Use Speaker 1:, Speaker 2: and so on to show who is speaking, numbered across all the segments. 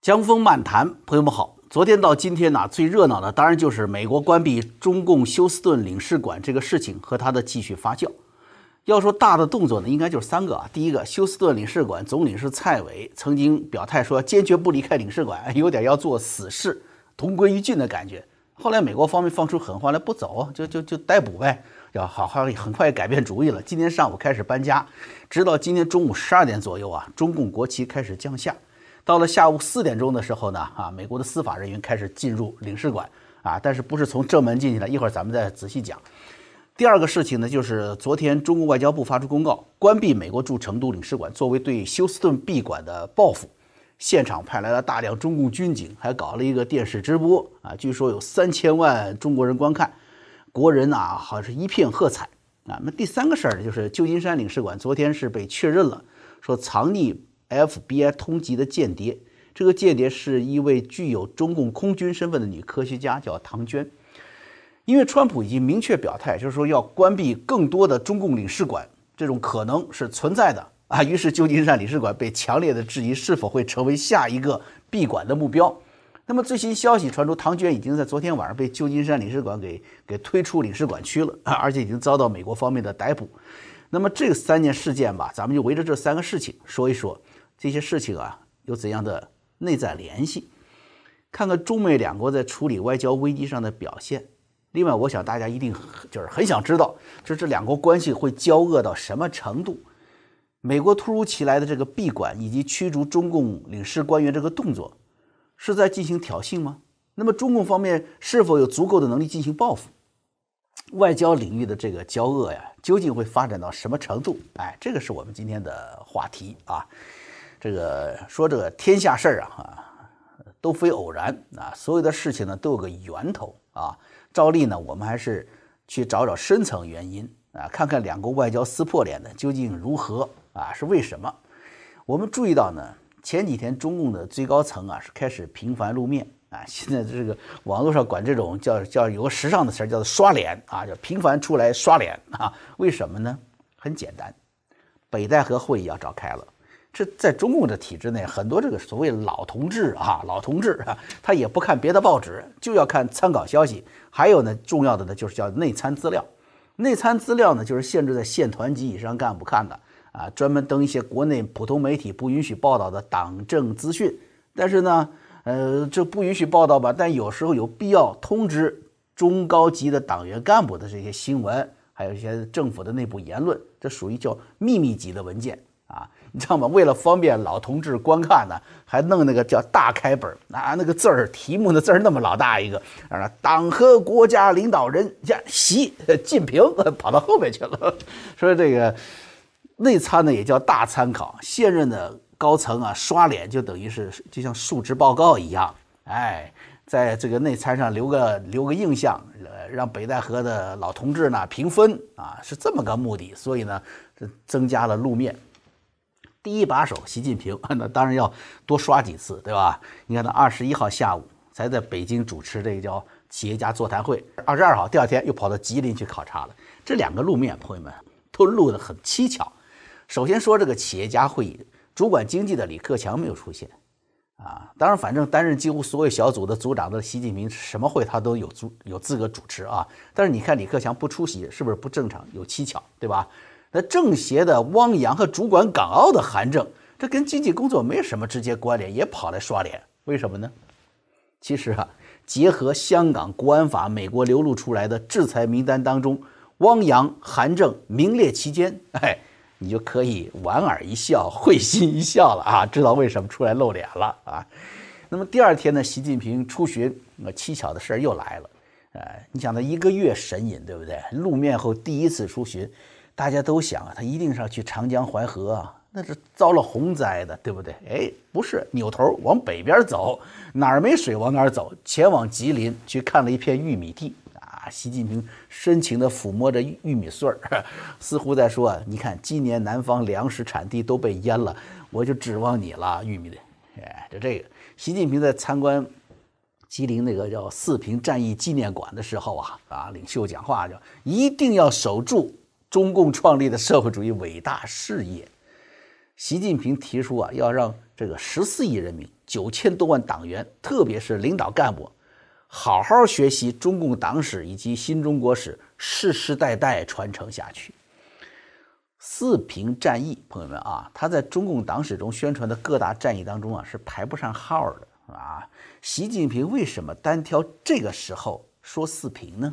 Speaker 1: 江峰漫谈，朋友们好。昨天到今天呢，最热闹的当然就是美国关闭中共休斯顿领事馆这个事情和它的继续发酵。要说大的动作呢，应该就是三个啊。第一个，休斯顿领事馆总领事蔡伟曾经表态说坚决不离开领事馆，有点要做死事，同归于尽的感觉。后来美国方面放出狠话来，不走就就就逮捕呗，要好好很快改变主意了。今天上午开始搬家，直到今天中午十二点左右啊，中共国旗开始降下。到了下午四点钟的时候呢，啊，美国的司法人员开始进入领事馆，啊，但是不是从正门进去的，一会儿咱们再仔细讲。第二个事情呢，就是昨天中国外交部发出公告，关闭美国驻成都领事馆，作为对休斯顿闭馆的报复。现场派来了大量中共军警，还搞了一个电视直播，啊，据说有三千万中国人观看，国人啊，好像是一片喝彩。啊，那第三个事儿呢，就是旧金山领事馆昨天是被确认了，说藏匿。FBI 通缉的间谍，这个间谍是一位具有中共空军身份的女科学家，叫唐娟。因为川普已经明确表态，就是说要关闭更多的中共领事馆，这种可能是存在的啊。于是旧金山领事馆被强烈的质疑，是否会成为下一个闭馆的目标。那么最新消息传出，唐娟已经在昨天晚上被旧金山领事馆给给推出领事馆区了，而且已经遭到美国方面的逮捕。那么这三件事件吧，咱们就围着这三个事情说一说。这些事情啊，有怎样的内在联系？看看中美两国在处理外交危机上的表现。另外，我想大家一定就是很想知道，就这两国关系会交恶到什么程度？美国突如其来的这个闭馆以及驱逐中共领事官员这个动作，是在进行挑衅吗？那么中共方面是否有足够的能力进行报复？外交领域的这个交恶呀，究竟会发展到什么程度？哎，这个是我们今天的话题啊。这个说这个天下事儿啊，都非偶然啊，所有的事情呢都有个源头啊。照例呢，我们还是去找找深层原因啊，看看两国外交撕破脸的究竟如何啊，是为什么？我们注意到呢，前几天中共的最高层啊是开始频繁露面啊，现在这个网络上管这种叫叫有个时尚的词儿叫做刷脸啊，叫频繁出来刷脸啊。为什么呢？很简单，北戴河会议要召开了。这在中共的体制内，很多这个所谓老同志啊，老同志啊，他也不看别的报纸，就要看参考消息。还有呢，重要的呢就是叫内参资料。内参资料呢，就是限制在县团级以上干部看的啊，专门登一些国内普通媒体不允许报道的党政资讯。但是呢，呃，这不允许报道吧？但有时候有必要通知中高级的党员干部的这些新闻，还有一些政府的内部言论，这属于叫秘密级的文件。你知道吗？为了方便老同志观看呢，还弄那个叫大开本啊，那个字儿题目的字儿那么老大一个啊，党和国家领导人呀，习近平跑到后面去了。说这个内参呢也叫大参考，现任的高层啊刷脸就等于是就像述职报告一样，哎，在这个内参上留个留个印象，呃让北戴河的老同志呢评分啊，是这么个目的。所以呢，增加了路面。第一把手习近平，那当然要多刷几次，对吧？你看他二十一号下午才在北京主持这个叫企业家座谈会，二十二号第二天又跑到吉林去考察了。这两个路面，朋友们都录得很蹊跷。首先说这个企业家会议，主管经济的李克强没有出现啊。当然，反正担任几乎所有小组的组长的习近平，什么会他都有主有资格主持啊。但是你看李克强不出席，是不是不正常？有蹊跷，对吧？那政协的汪洋和主管港澳的韩正，这跟经济工作没有什么直接关联，也跑来刷脸，为什么呢？其实啊，结合香港国安法，美国流露出来的制裁名单当中，汪洋、韩正名列其间，哎，你就可以莞尔一笑，会心一笑了啊，知道为什么出来露脸了啊。那么第二天呢，习近平出巡，那蹊跷的事儿又来了，哎，你想他一个月神隐，对不对？露面后第一次出巡。大家都想啊，他一定是要去长江淮河啊，那是遭了洪灾的，对不对？哎，不是，扭头往北边走，哪儿没水往哪儿走，前往吉林去看了一片玉米地啊。习近平深情地抚摸着玉米穗儿，似乎在说，你看今年南方粮食产地都被淹了，我就指望你了，玉米的。哎，就这个，习近平在参观吉林那个叫四平战役纪念馆的时候啊，啊，领袖讲话叫一定要守住。中共创立的社会主义伟大事业，习近平提出啊，要让这个十四亿人民、九千多万党员，特别是领导干部，好好学习中共党史以及新中国史，世世代代传承下去。四平战役，朋友们啊，他在中共党史中宣传的各大战役当中啊，是排不上号的啊。习近平为什么单挑这个时候说四平呢？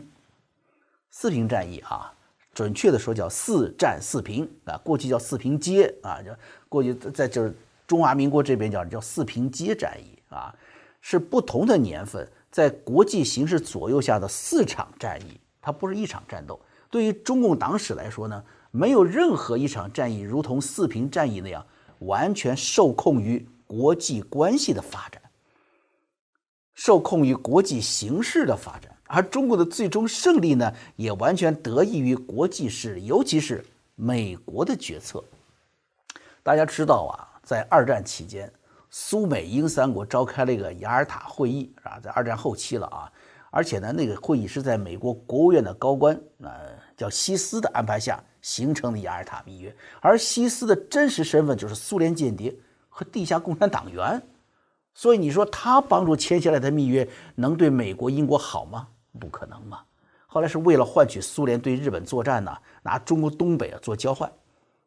Speaker 1: 四平战役啊，准确的说叫四战四平啊，过去叫四平街啊，叫过去在就是中华民国这边叫叫四平街战役啊，是不同的年份，在国际形势左右下的四场战役，它不是一场战斗。对于中共党史来说呢？没有任何一场战役如同四平战役那样完全受控于国际关系的发展，受控于国际形势的发展，而中国的最终胜利呢，也完全得益于国际势力，尤其是美国的决策。大家知道啊，在二战期间，苏美英三国召开了一个雅尔塔会议，啊，在二战后期了啊，而且呢，那个会议是在美国国务院的高官，呃，叫西斯的安排下。形成的雅尔塔密约，而西斯的真实身份就是苏联间谍和地下共产党员，所以你说他帮助签下来的密约能对美国、英国好吗？不可能嘛！后来是为了换取苏联对日本作战呢，拿中国东北啊做交换，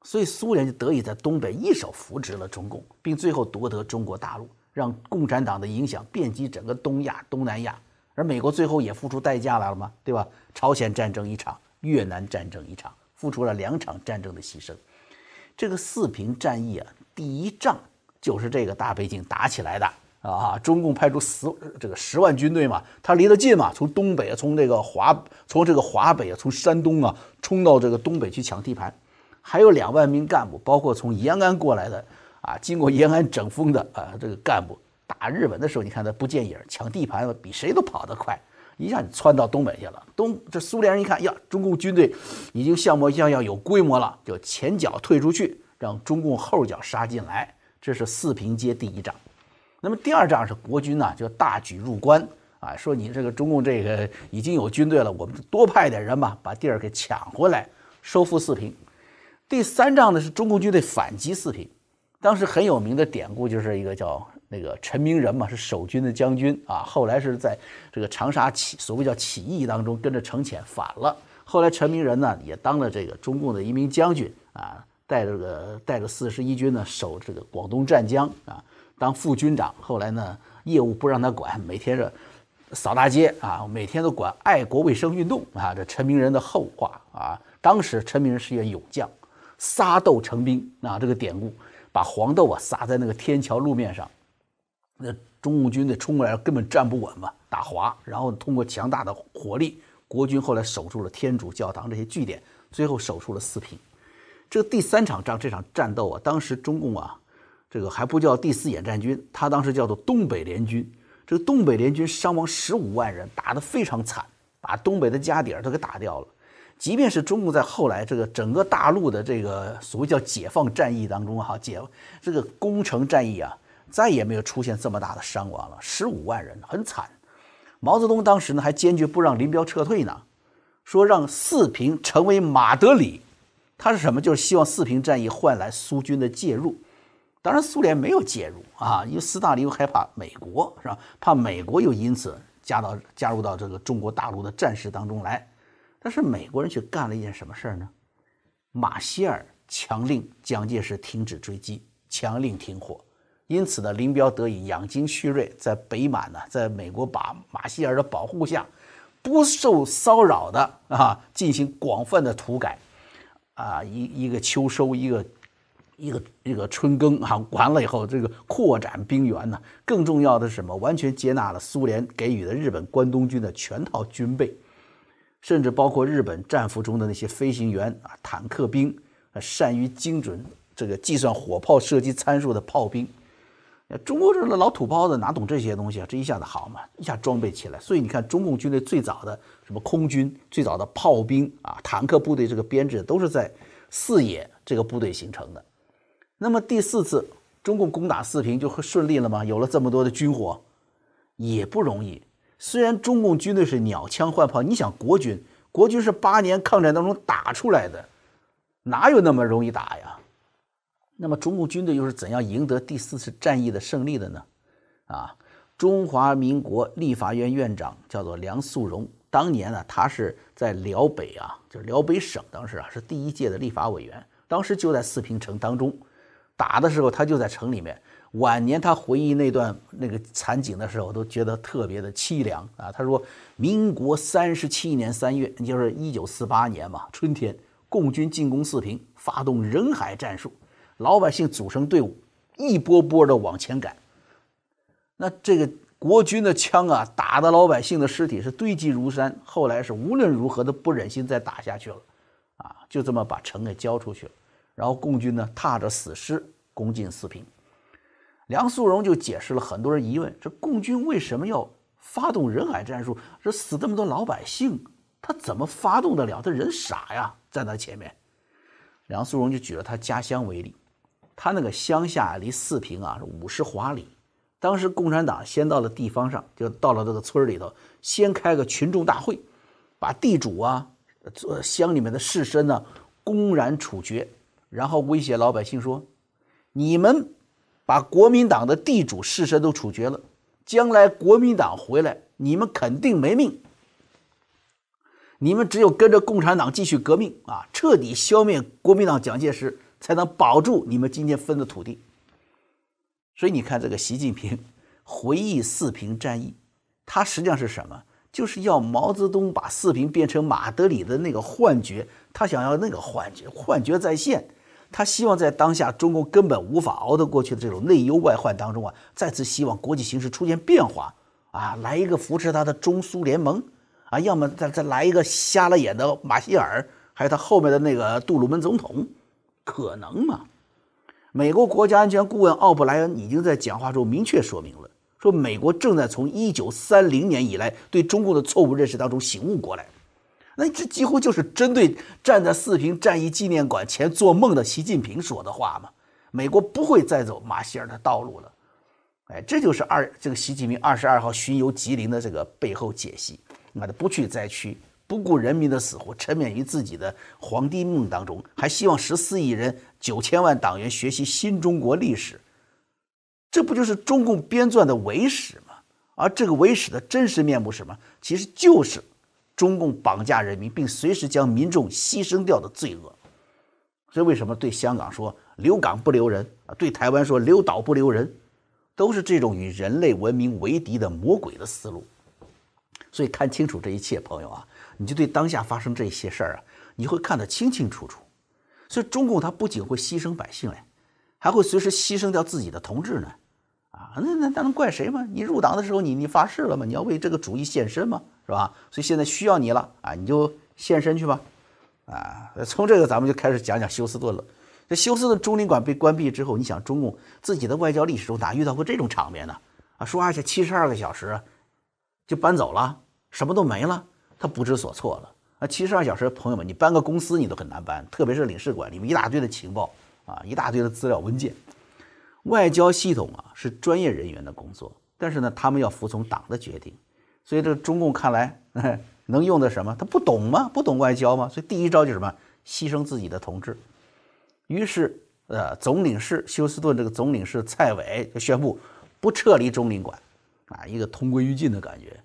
Speaker 1: 所以苏联就得以在东北一手扶植了中共，并最后夺得中国大陆，让共产党的影响遍及整个东亚、东南亚。而美国最后也付出代价来了嘛，对吧？朝鲜战争一场，越南战争一场。付出了两场战争的牺牲，这个四平战役啊，第一仗就是这个大背景打起来的啊！中共派出十这个十万军队嘛，他离得近嘛，从东北从这个华从这个华北啊，从山东啊，冲到这个东北去抢地盘，还有两万名干部，包括从延安过来的啊，经过延安整风的啊，这个干部打日本的时候，你看他不见影，抢地盘比谁都跑得快。一下就窜到东北去了。东这苏联人一看呀，中共军队已经像模像样、有规模了，就前脚退出去，让中共后脚杀进来。这是四平街第一仗。那么第二仗是国军呢，就大举入关啊，说你这个中共这个已经有军队了，我们多派点人吧，把地儿给抢回来，收复四平。第三仗呢是中共军队反击四平。当时很有名的典故就是一个叫。那个陈明仁嘛，是守军的将军啊，后来是在这个长沙起所谓叫起义当中跟着程潜反了。后来陈明仁呢也当了这个中共的一名将军啊，带着个带着四十一军呢守这个广东湛江啊，当副军长。后来呢业务不让他管，每天是扫大街啊，每天都管爱国卫生运动啊。这陈明仁的后话啊，当时陈明仁是一员勇将，撒豆成兵啊，这个典故把黄豆啊撒在那个天桥路面上。那中共军队冲过来根本站不稳嘛，打滑，然后通过强大的火力，国军后来守住了天主教堂这些据点，最后守住了四平。这第三场仗，这场战斗啊，当时中共啊，这个还不叫第四野战军，他当时叫做东北联军。这个东北联军伤亡十五万人，打得非常惨，把东北的家底儿都给打掉了。即便是中共在后来这个整个大陆的这个所谓叫解放战役当中哈，解这个攻城战役啊。再也没有出现这么大的伤亡了，十五万人，很惨。毛泽东当时呢还坚决不让林彪撤退呢，说让四平成为马德里。他是什么？就是希望四平战役换来苏军的介入。当然，苏联没有介入啊，因为斯大林又害怕美国，是吧？怕美国又因此加到加入到这个中国大陆的战事当中来。但是美国人却干了一件什么事儿呢？马歇尔强令蒋介石停止追击，强令停火。因此呢，林彪得以养精蓄锐，在北满呢，在美国把马歇尔的保护下，不受骚扰的啊，进行广泛的土改，啊，一一个秋收，一个一个一个春耕啊，完了以后，这个扩展兵源呢，更重要的是什么？完全接纳了苏联给予的日本关东军的全套军备，甚至包括日本战俘中的那些飞行员啊，坦克兵啊，善于精准这个计算火炮射击参数的炮兵。中国这的老土包子哪懂这些东西啊？这一下子好嘛，一下装备起来。所以你看，中共军队最早的什么空军、最早的炮兵啊、坦克部队这个编制，都是在四野这个部队形成的。那么第四次中共攻打四平就会顺利了吗？有了这么多的军火，也不容易。虽然中共军队是鸟枪换炮，你想国军，国军是八年抗战当中打出来的，哪有那么容易打呀？那么中共军队又是怎样赢得第四次战役的胜利的呢？啊，中华民国立法院院长叫做梁肃荣，当年呢，他是在辽北啊，就是辽北省，当时啊是第一届的立法委员，当时就在四平城当中打的时候，他就在城里面。晚年他回忆那段那个惨景的时候，都觉得特别的凄凉啊。他说：“民国三十七年三月，就是一九四八年嘛，春天，共军进攻四平，发动人海战术。”老百姓组成队伍，一波波的往前赶。那这个国军的枪啊，打的老百姓的尸体是堆积如山。后来是无论如何都不忍心再打下去了，啊，就这么把城给交出去了。然后共军呢，踏着死尸攻进四平。梁素荣就解释了很多人疑问：这共军为什么要发动人海战术？这死这么多老百姓，他怎么发动得了？他人傻呀，站在前面。梁素荣就举了他家乡为例。他那个乡下离四平啊是五十华里，当时共产党先到了地方上，就到了这个村里头，先开个群众大会，把地主啊、乡里面的士绅呢公然处决，然后威胁老百姓说：“你们把国民党的地主士绅都处决了，将来国民党回来，你们肯定没命。你们只有跟着共产党继续革命啊，彻底消灭国民党蒋介石。”才能保住你们今天分的土地。所以你看，这个习近平回忆四平战役，他实际上是什么？就是要毛泽东把四平变成马德里的那个幻觉，他想要那个幻觉，幻觉再现。他希望在当下中共根本无法熬得过去的这种内忧外患当中啊，再次希望国际形势出现变化啊，来一个扶持他的中苏联盟啊，要么再再来一个瞎了眼的马歇尔，还有他后面的那个杜鲁门总统。可能吗？美国国家安全顾问奥布莱恩已经在讲话中明确说明了，说美国正在从一九三零年以来对中共的错误认识当中醒悟过来。那这几乎就是针对站在四平战役纪念馆前做梦的习近平说的话嘛？美国不会再走马歇尔的道路了。哎，这就是二这个习近平二十二号巡游吉林的这个背后解析。那他不去灾区。不顾人民的死活，沉湎于自己的皇帝梦当中，还希望十四亿人、九千万党员学习新中国历史，这不就是中共编撰的伪史吗？而这个伪史的真实面目是什么？其实就是中共绑架人民，并随时将民众牺牲掉的罪恶。所以，为什么对香港说留港不留人啊？对台湾说留岛不留人，都是这种与人类文明为敌的魔鬼的思路。所以，看清楚这一切，朋友啊！你就对当下发生这些事儿啊，你会看得清清楚楚。所以中共他不仅会牺牲百姓嘞，还会随时牺牲掉自己的同志呢。啊，那那那能怪谁吗？你入党的时候你你发誓了吗？你要为这个主义献身吗？是吧？所以现在需要你了啊，你就献身去吧。啊，从这个咱们就开始讲讲休斯顿了。这休斯顿中领馆被关闭之后，你想中共自己的外交历史中哪遇到过这种场面呢？啊，说而且七十二个小时就搬走了，什么都没了。他不知所措了啊！七十二小时，朋友们，你搬个公司你都很难搬，特别是领事馆里面一大堆的情报啊，一大堆的资料文件。外交系统啊是专业人员的工作，但是呢，他们要服从党的决定。所以这个中共看来能用的什么？他不懂吗？不懂外交吗？所以第一招就是什么？牺牲自己的同志。于是，呃，总领事休斯顿这个总领事蔡伟就宣布不撤离中领馆，啊，一个同归于尽的感觉。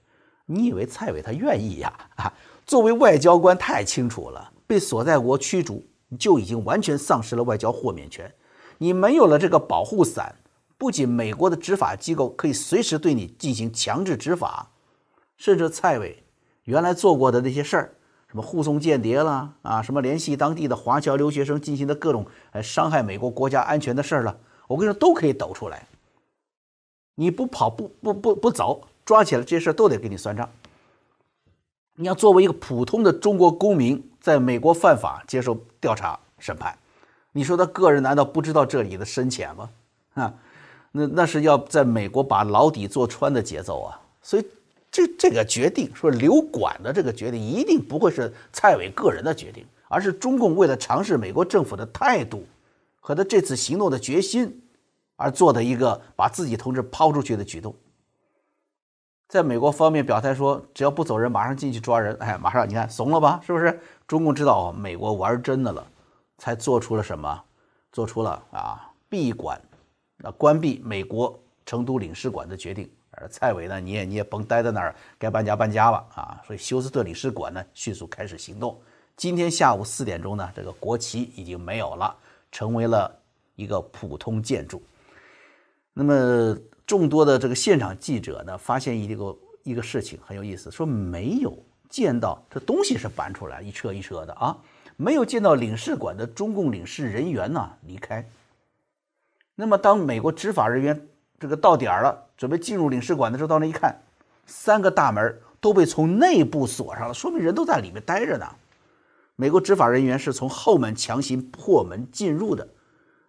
Speaker 1: 你以为蔡伟他愿意呀？啊，作为外交官太清楚了，被所在国驱逐，就已经完全丧失了外交豁免权。你没有了这个保护伞，不仅美国的执法机构可以随时对你进行强制执法，甚至蔡伟原来做过的那些事儿，什么护送间谍啦啊，什么联系当地的华侨留学生进行的各种伤害美国国家安全的事儿了，我跟你说都可以抖出来。你不跑不不不不走。抓起来这些事儿都得给你算账。你要作为一个普通的中国公民，在美国犯法接受调查审判，你说他个人难道不知道这里的深浅吗？啊，那那是要在美国把牢底坐穿的节奏啊！所以这这个决定说留管的这个决定，一定不会是蔡伟个人的决定，而是中共为了尝试美国政府的态度和他这次行动的决心而做的一个把自己同志抛出去的举动。在美国方面表态说，只要不走人，马上进去抓人。哎，马上你看怂了吧？是不是？中共知道美国玩真的了，才做出了什么？做出了啊闭馆、啊关闭美国成都领事馆的决定。而蔡伟呢，你也你也甭待在那儿，该搬家搬家吧啊！所以休斯顿领事馆呢迅速开始行动。今天下午四点钟呢，这个国旗已经没有了，成为了一个普通建筑。那么众多的这个现场记者呢，发现一个一个事情很有意思，说没有见到这东西是搬出来一车一车的啊，没有见到领事馆的中共领事人员呢离开。那么当美国执法人员这个到点儿了，准备进入领事馆的时候，到那一看，三个大门都被从内部锁上了，说明人都在里面待着呢。美国执法人员是从后门强行破门进入的。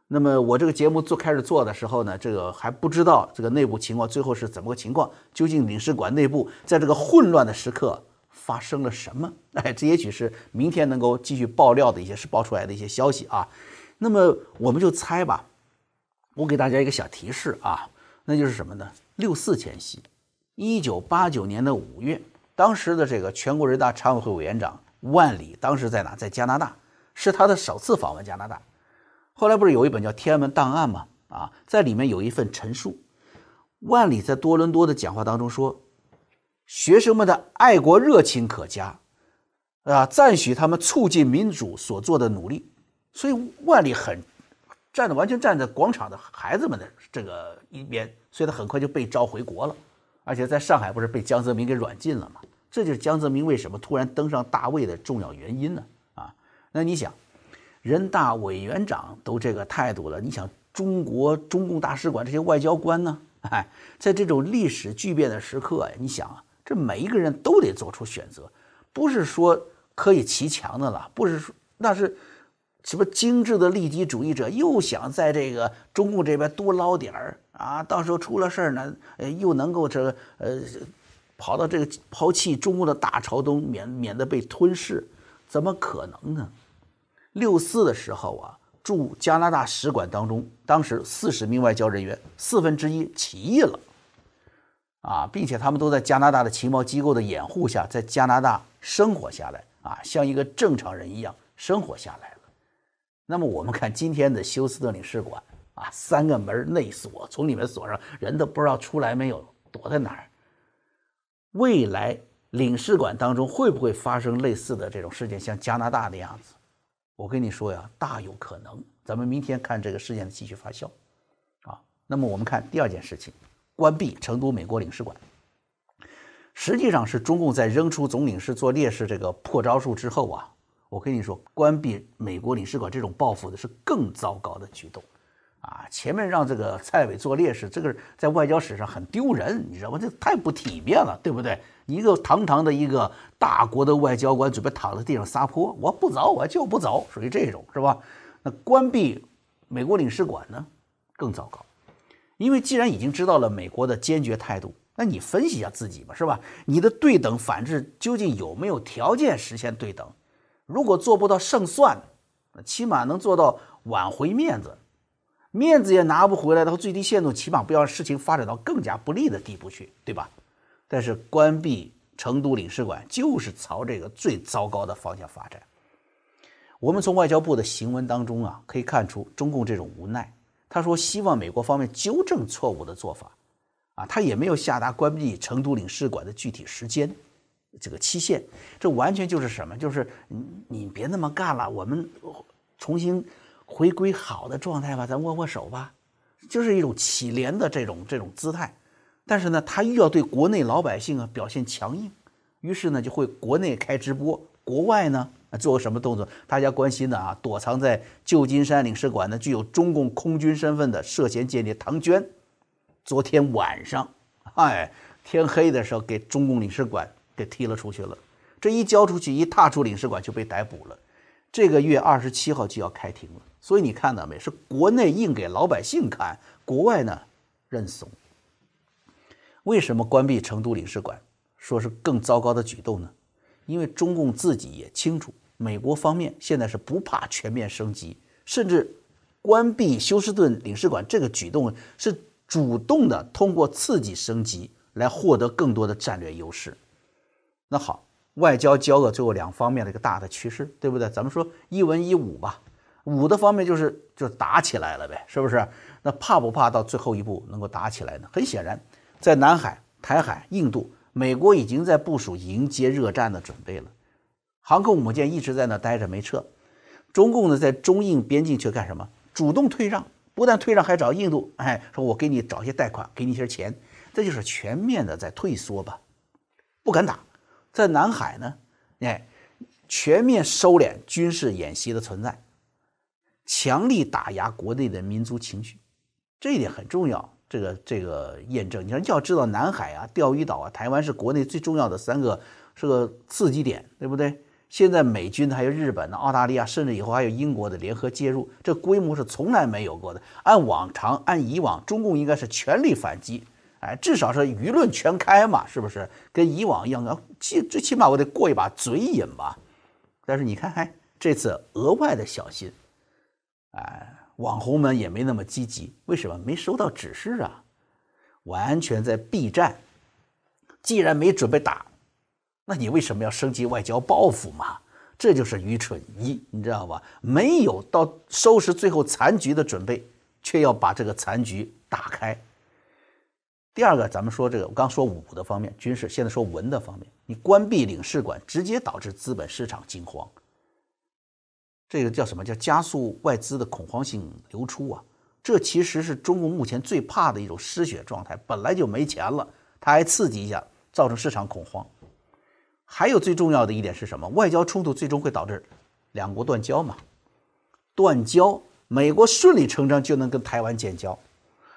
Speaker 1: 那么我这个节目做开始做的时候呢，这个还不知道这个内部情况最后是怎么个情况，究竟领事馆内部在这个混乱的时刻发生了什么？哎，这也许是明天能够继续爆料的一些是爆出来的一些消息啊。那么我们就猜吧，我给大家一个小提示啊，那就是什么呢？六四前夕，一九八九年的五月，当时的这个全国人大常委会委员长。万里当时在哪？在加拿大，是他的首次访问加拿大。后来不是有一本叫《天安门档案》吗？啊，在里面有一份陈述。万里在多伦多的讲话当中说：“学生们的爱国热情可嘉，啊，赞许他们促进民主所做的努力。”所以万里很站的完全站在广场的孩子们的这个一边，所以他很快就被召回国了，而且在上海不是被江泽民给软禁了吗？这就是江泽民为什么突然登上大位的重要原因呢？啊，那你想，人大委员长都这个态度了，你想中国中共大使馆这些外交官呢？哎，在这种历史巨变的时刻呀，你想啊，这每一个人都得做出选择，不是说可以骑墙的了，不是说那是什么精致的利己主义者又想在这个中共这边多捞点儿啊，到时候出了事儿呢，又能够这呃。跑到这个抛弃中共的大朝东，免免得被吞噬，怎么可能呢？六四的时候啊，驻加拿大使馆当中，当时四十名外交人员四分之一起义了，啊，并且他们都在加拿大的情报机构的掩护下，在加拿大生活下来，啊，像一个正常人一样生活下来了。那么我们看今天的休斯顿领事馆，啊，三个门内锁，从里面锁上，人都不知道出来没有，躲在哪儿。未来领事馆当中会不会发生类似的这种事件，像加拿大的样子？我跟你说呀，大有可能。咱们明天看这个事件的继续发酵，啊，那么我们看第二件事情，关闭成都美国领事馆，实际上是中共在扔出总领事做烈士这个破招数之后啊，我跟你说，关闭美国领事馆这种报复的是更糟糕的举动。啊，前面让这个蔡伟做烈士，这个在外交史上很丢人，你知道吗？这太不体面了，对不对？一个堂堂的一个大国的外交官，准备躺在地上撒泼，我不走，我就不走，属于这种，是吧？那关闭美国领事馆呢，更糟糕，因为既然已经知道了美国的坚决态度，那你分析一下自己吧，是吧？你的对等反制究竟有没有条件实现对等？如果做不到胜算，起码能做到挽回面子。面子也拿不回来的话，最低限度起码不要让事情发展到更加不利的地步去，对吧？但是关闭成都领事馆就是朝这个最糟糕的方向发展。我们从外交部的行文当中啊，可以看出中共这种无奈。他说希望美国方面纠正错误的做法，啊，他也没有下达关闭成都领事馆的具体时间，这个期限。这完全就是什么？就是你你别那么干了，我们重新。回归好的状态吧，咱握握手吧，就是一种乞怜的这种这种姿态。但是呢，他又要对国内老百姓啊表现强硬，于是呢就会国内开直播，国外呢做个什么动作？大家关心的啊，躲藏在旧金山领事馆的具有中共空军身份的涉嫌间谍唐娟，昨天晚上，哎，天黑的时候给中共领事馆给踢了出去了。这一交出去，一踏出领事馆就被逮捕了。这个月二十七号就要开庭了。所以你看到没？是国内硬给老百姓看，国外呢认怂。为什么关闭成都领事馆说是更糟糕的举动呢？因为中共自己也清楚，美国方面现在是不怕全面升级，甚至关闭休斯顿领事馆这个举动是主动的，通过刺激升级来获得更多的战略优势。那好，外交交恶最后两方面的一个大的趋势，对不对？咱们说一文一武吧。武的方面就是就打起来了呗，是不是？那怕不怕到最后一步能够打起来呢？很显然，在南海、台海、印度，美国已经在部署迎接热战的准备了。航空母舰一直在那待着没撤，中共呢在中印边境却干什么？主动退让，不但退让，还找印度，哎，说我给你找些贷款，给你些钱，这就是全面的在退缩吧，不敢打。在南海呢，哎，全面收敛军事演习的存在。强力打压国内的民族情绪，这一点很重要。这个这个验证，你说要知道，南海啊、钓鱼岛啊、台湾是国内最重要的三个是个刺激点，对不对？现在美军还有日本的、澳大利亚，甚至以后还有英国的联合介入，这规模是从来没有过的。按往常、按以往，中共应该是全力反击，哎，至少是舆论全开嘛，是不是？跟以往一样的，起最起码我得过一把嘴瘾吧。但是你看，哎，这次额外的小心。哎，网红们也没那么积极，为什么没收到指示啊？完全在避战。既然没准备打，那你为什么要升级外交报复嘛？这就是愚蠢一，你知道吧？没有到收拾最后残局的准备，却要把这个残局打开。第二个，咱们说这个，我刚说武的方面，军事，现在说文的方面，你关闭领事馆，直接导致资本市场惊慌。这个叫什么叫加速外资的恐慌性流出啊？这其实是中共目前最怕的一种失血状态。本来就没钱了，他还刺激一下，造成市场恐慌。还有最重要的一点是什么？外交冲突最终会导致两国断交嘛？断交，美国顺理成章就能跟台湾建交。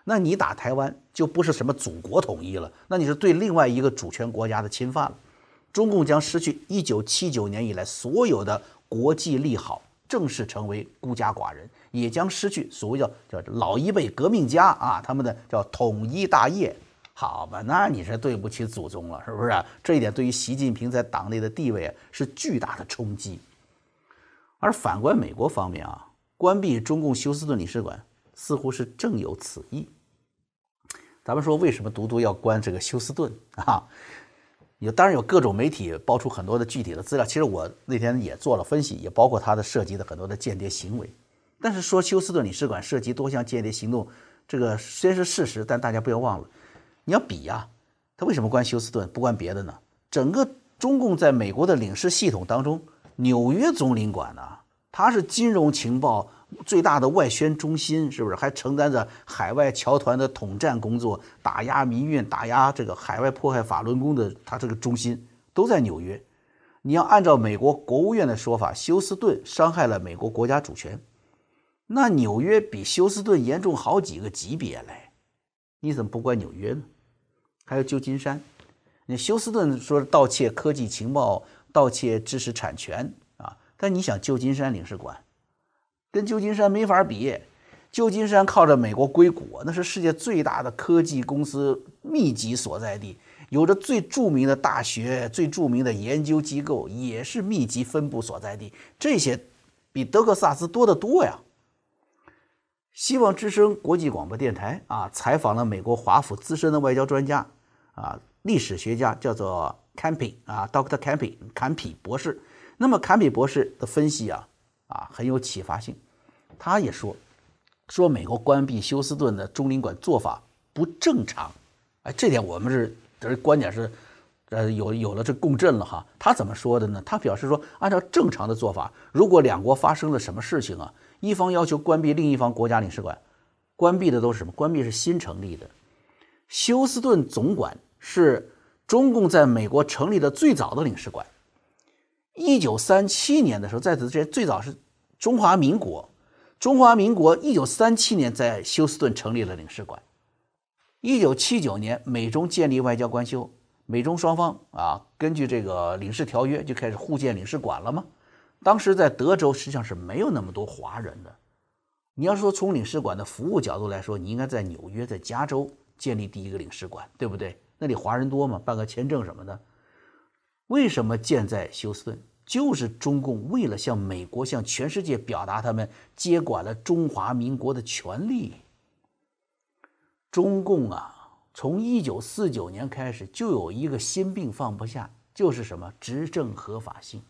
Speaker 1: 那你打台湾就不是什么祖国统一了，那你是对另外一个主权国家的侵犯了。中共将失去一九七九年以来所有的国际利好。正式成为孤家寡人，也将失去所谓叫叫老一辈革命家啊，他们的叫统一大业。好吧，那你是对不起祖宗了，是不是？这一点对于习近平在党内的地位是巨大的冲击。而反观美国方面啊，关闭中共休斯顿领事馆似乎是正有此意。咱们说为什么独独要关这个休斯顿啊？有当然有各种媒体爆出很多的具体的资料，其实我那天也做了分析，也包括他的涉及的很多的间谍行为。但是说休斯顿领事馆涉及多项间谍行动，这个虽然是事实，但大家不要忘了，你要比呀，他为什么关休斯顿不关别的呢？整个中共在美国的领事系统当中，纽约总领馆呢，它是金融情报。最大的外宣中心是不是还承担着海外侨团的统战工作，打压民运，打压这个海外迫害法轮功的？他这个中心都在纽约。你要按照美国国务院的说法，休斯顿伤害了美国国家主权，那纽约比休斯顿严重好几个级别嘞。你怎么不怪纽约呢？还有旧金山，你休斯顿说盗窃科技情报、盗窃知识产权啊，但你想旧金山领事馆？跟旧金山没法比，旧金山靠着美国硅谷，那是世界最大的科技公司密集所在地，有着最著名的大学、最著名的研究机构，也是密集分布所在地。这些比德克萨斯多得多呀。希望之声国际广播电台啊，采访了美国华府资深的外交专家啊，历史学家叫做 Campy 啊，Dr. Campy 坎比博士。那么坎比博士的分析啊。啊，很有启发性。他也说，说美国关闭休斯顿的中领馆做法不正常。哎，这点我们是这观点是，呃，有有了这共振了哈。他怎么说的呢？他表示说，按照正常的做法，如果两国发生了什么事情啊，一方要求关闭另一方国家领事馆，关闭的都是什么？关闭是新成立的。休斯顿总馆是中共在美国成立的最早的领事馆。一九三七年的时候，在此之前，最早是中华民国。中华民国一九三七年在休斯顿成立了领事馆。一九七九年，美中建立外交关系后，美中双方啊，根据这个领事条约就开始互建领事馆了吗？当时在德州实际上是没有那么多华人的。你要说从领事馆的服务角度来说，你应该在纽约、在加州建立第一个领事馆，对不对？那里华人多嘛，办个签证什么的。为什么建在休斯顿？就是中共为了向美国、向全世界表达他们接管了中华民国的权利。中共啊，从一九四九年开始就有一个心病放不下，就是什么执政合法性。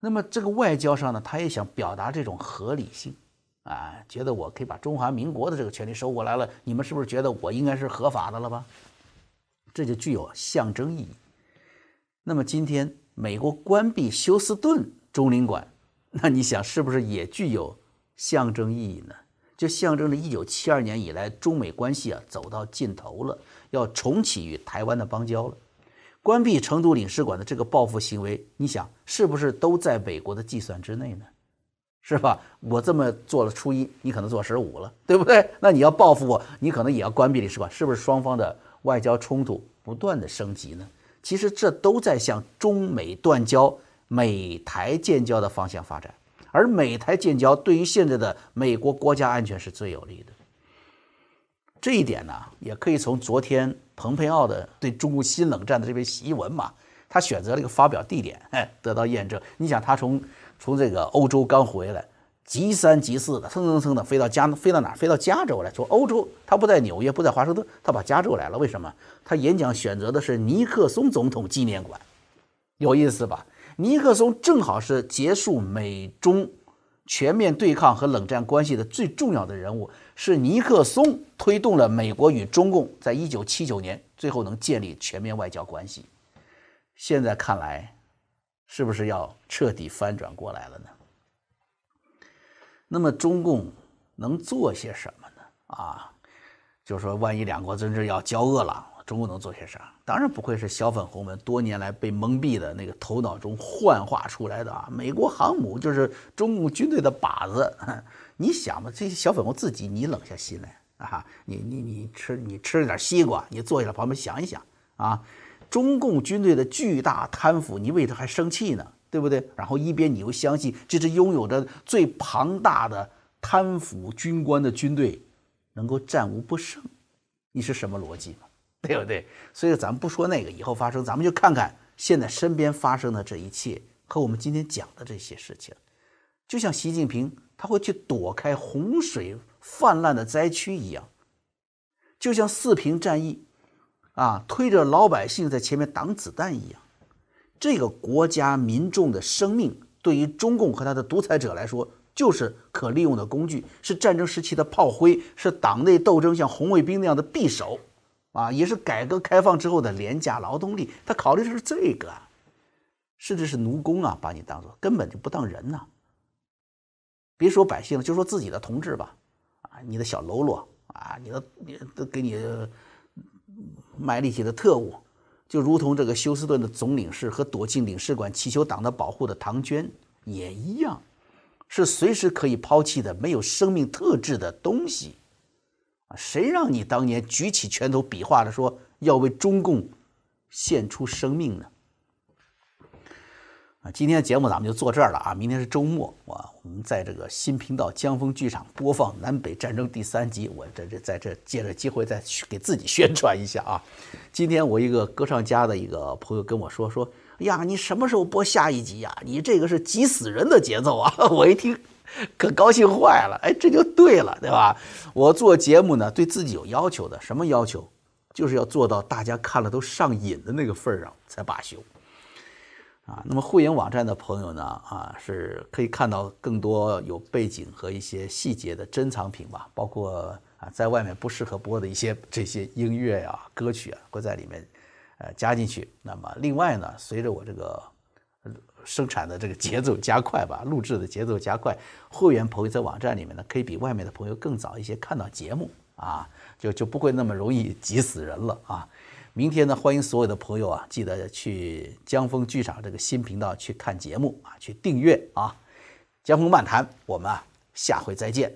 Speaker 1: 那么这个外交上呢，他也想表达这种合理性，啊，觉得我可以把中华民国的这个权利收过来了，你们是不是觉得我应该是合法的了吧？这就具有象征意义。那么今天美国关闭休斯顿中领馆，那你想是不是也具有象征意义呢？就象征着一九七二年以来中美关系啊走到尽头了，要重启与台湾的邦交了。关闭成都领事馆的这个报复行为，你想是不是都在美国的计算之内呢？是吧？我这么做了初一，你可能做十五了，对不对？那你要报复我，你可能也要关闭领事馆，是不是双方的外交冲突不断的升级呢？其实这都在向中美断交、美台建交的方向发展，而美台建交对于现在的美国国家安全是最有利的。这一点呢，也可以从昨天蓬佩奥的对中国新冷战的这篇檄文嘛，他选择了一个发表地点，哎，得到验证。你想，他从从这个欧洲刚回来，急三急四的，蹭蹭蹭的飞到加，飞到哪？飞到加州来。说欧洲，他不在纽约，不在华盛顿，他把加州来了。为什么？他演讲选择的是尼克松总统纪念馆，有意思吧？尼克松正好是结束美中。全面对抗和冷战关系的最重要的人物是尼克松，推动了美国与中共在一九七九年最后能建立全面外交关系。现在看来，是不是要彻底翻转过来了呢？那么中共能做些什么呢？啊，就是说，万一两国真是要交恶了。中共能做些啥？当然不会是小粉红们多年来被蒙蔽的那个头脑中幻化出来的啊！美国航母就是中共军队的靶子。你想吧，这些小粉红自己，你冷下心来啊！你你你吃你吃了点西瓜，你坐下来旁边想一想啊！中共军队的巨大贪腐，你为他还生气呢，对不对？然后一边你又相信这支拥有着最庞大的贪腐军官的军队能够战无不胜，你是什么逻辑？对不对？所以咱们不说那个以后发生，咱们就看看现在身边发生的这一切和我们今天讲的这些事情，就像习近平他会去躲开洪水泛滥的灾区一样，就像四平战役啊推着老百姓在前面挡子弹一样，这个国家民众的生命对于中共和他的独裁者来说就是可利用的工具，是战争时期的炮灰，是党内斗争像红卫兵那样的匕首。啊，也是改革开放之后的廉价劳动力，他考虑的是这个，甚至是奴工啊，把你当做根本就不当人呐。别说百姓了，就说自己的同志吧，啊，你的小喽啰啊，你的你都给你卖力气的特务，就如同这个休斯顿的总领事和躲进领事馆祈求党的保护的唐娟也一样，是随时可以抛弃的没有生命特质的东西。谁让你当年举起拳头比划着说要为中共献出生命呢？啊，今天的节目咱们就做这儿了啊！明天是周末，我我们在这个新频道江风剧场播放《南北战争》第三集，我这这在这借着机会再去给自己宣传一下啊！今天我一个歌唱家的一个朋友跟我说说，哎呀，你什么时候播下一集呀？你这个是急死人的节奏啊！我一听。可高兴坏了，哎，这就对了，对吧？我做节目呢，对自己有要求的，什么要求？就是要做到大家看了都上瘾的那个份儿上才罢休。啊，那么会员网站的朋友呢，啊，是可以看到更多有背景和一些细节的珍藏品吧，包括啊，在外面不适合播的一些这些音乐呀、歌曲啊，会在里面呃加进去。那么另外呢，随着我这个。生产的这个节奏加快吧，录制的节奏加快，会员朋友在网站里面呢，可以比外面的朋友更早一些看到节目啊，就就不会那么容易急死人了啊。明天呢，欢迎所有的朋友啊，记得去江峰剧场这个新频道去看节目啊，去订阅啊。江峰漫谈，我们啊下回再见。